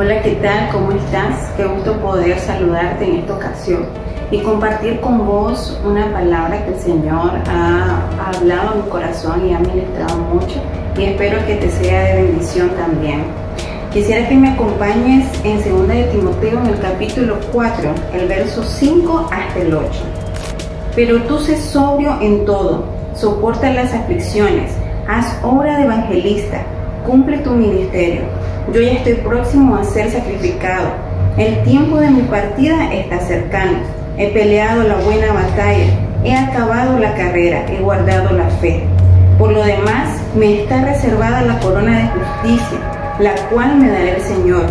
Hola, ¿qué tal? ¿Cómo estás? Qué gusto poder saludarte en esta ocasión y compartir con vos una palabra que el Señor ha, hablado en mi corazón y ha ministrado mucho y espero que te sea de bendición también. Quisiera que me acompañes en 2 de Timoteo en el capítulo 4, el verso 5 hasta el 8. Pero tú sé sobrio en todo, soporta las aflicciones, haz obra de evangelista, cumple tu ministerio. Yo ya estoy próximo a ser sacrificado. El tiempo de mi partida está cercano. He peleado la buena batalla, he acabado la carrera, he guardado la fe. Por lo demás, me está reservada la corona de justicia, la cual me dará el Señor,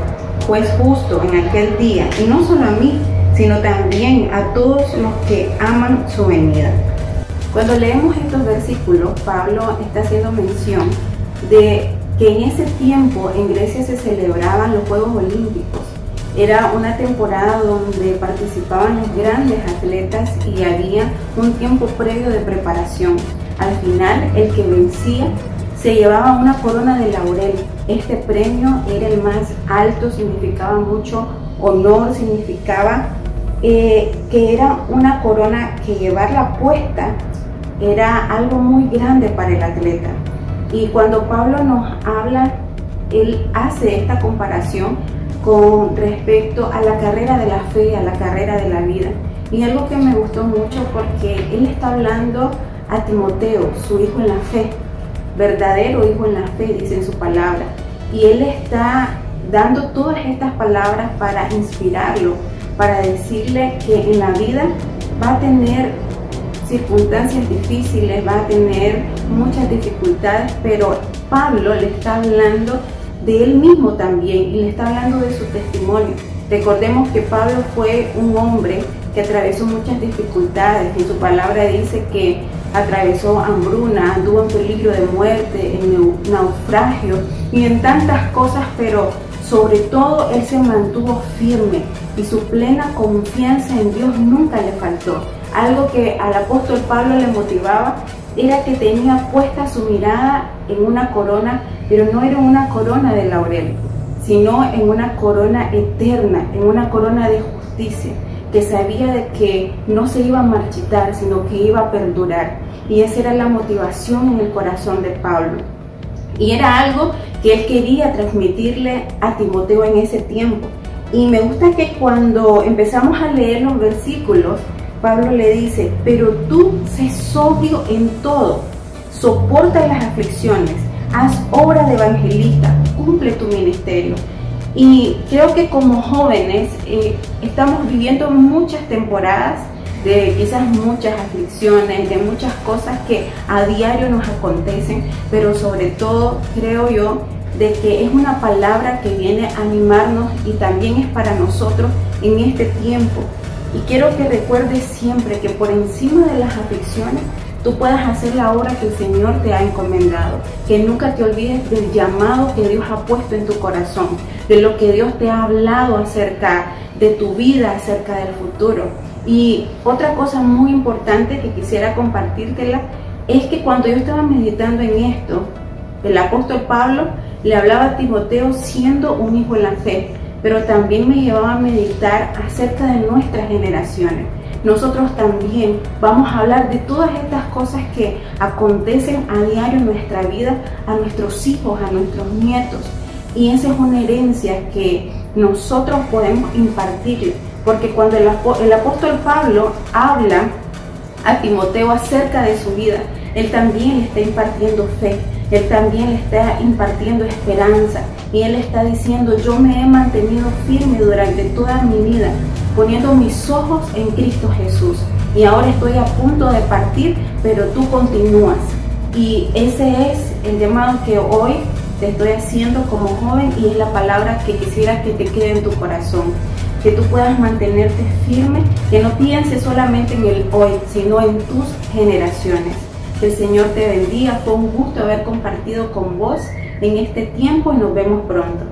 juez justo en aquel día, y no solo a mí, sino también a todos los que aman su venida. Cuando leemos estos versículos, Pablo está haciendo mención de que en ese tiempo en Grecia se celebraban los Juegos Olímpicos. Era una temporada donde participaban los grandes atletas y había un tiempo previo de preparación. Al final, el que vencía se llevaba una corona de laurel. Este premio era el más alto, significaba mucho honor, significaba eh, que era una corona que llevarla puesta era algo muy grande para el atleta. Y cuando Pablo nos habla, él hace esta comparación con respecto a la carrera de la fe, a la carrera de la vida. Y algo que me gustó mucho porque él está hablando a Timoteo, su hijo en la fe, verdadero hijo en la fe, dice en su palabra. Y él está dando todas estas palabras para inspirarlo, para decirle que en la vida va a tener circunstancias difíciles, va a tener muchas dificultades, pero Pablo le está hablando de él mismo también y le está hablando de su testimonio. Recordemos que Pablo fue un hombre que atravesó muchas dificultades. En su palabra dice que atravesó hambruna, anduvo en peligro de muerte, en naufragio y en tantas cosas, pero sobre todo él se mantuvo firme y su plena confianza en Dios nunca le faltó. Algo que al apóstol Pablo le motivaba era que tenía puesta su mirada en una corona, pero no era una corona de laurel, sino en una corona eterna, en una corona de justicia, que sabía de que no se iba a marchitar, sino que iba a perdurar. Y esa era la motivación en el corazón de Pablo. Y era algo que él quería transmitirle a Timoteo en ese tiempo. Y me gusta que cuando empezamos a leer los versículos, Pablo le dice, pero tú sé sobrio en todo, soporta las aflicciones, haz obra de evangelista, cumple tu ministerio. Y creo que como jóvenes eh, estamos viviendo muchas temporadas de quizás muchas aflicciones, de muchas cosas que a diario nos acontecen, pero sobre todo creo yo de que es una palabra que viene a animarnos y también es para nosotros en este tiempo y quiero que recuerdes siempre que por encima de las aflicciones tú puedas hacer la obra que el Señor te ha encomendado. Que nunca te olvides del llamado que Dios ha puesto en tu corazón, de lo que Dios te ha hablado acerca de tu vida, acerca del futuro. Y otra cosa muy importante que quisiera compartírtela es que cuando yo estaba meditando en esto, el apóstol Pablo le hablaba a Timoteo siendo un hijo en la fe pero también me llevaba a meditar acerca de nuestras generaciones. Nosotros también vamos a hablar de todas estas cosas que acontecen a diario en nuestra vida, a nuestros hijos, a nuestros nietos. Y esa es una herencia que nosotros podemos impartirle. Porque cuando el, apóstol Pablo habla a Timoteo acerca de su vida, él también le está impartiendo fe, él también le está impartiendo esperanza, y Él está diciendo, yo me he mantenido firme durante toda mi vida, poniendo mis ojos en Cristo Jesús. Y ahora estoy a punto de partir, pero tú continúas. Y ese es el llamado que hoy te estoy haciendo como joven y es la palabra que quisiera que te quede en tu corazón. Que tú puedas mantenerte firme, que no pienses solamente en el hoy, sino en tus generaciones. Que el Señor te bendiga. Fue un gusto haber compartido con vos en este tiempo y nos vemos pronto.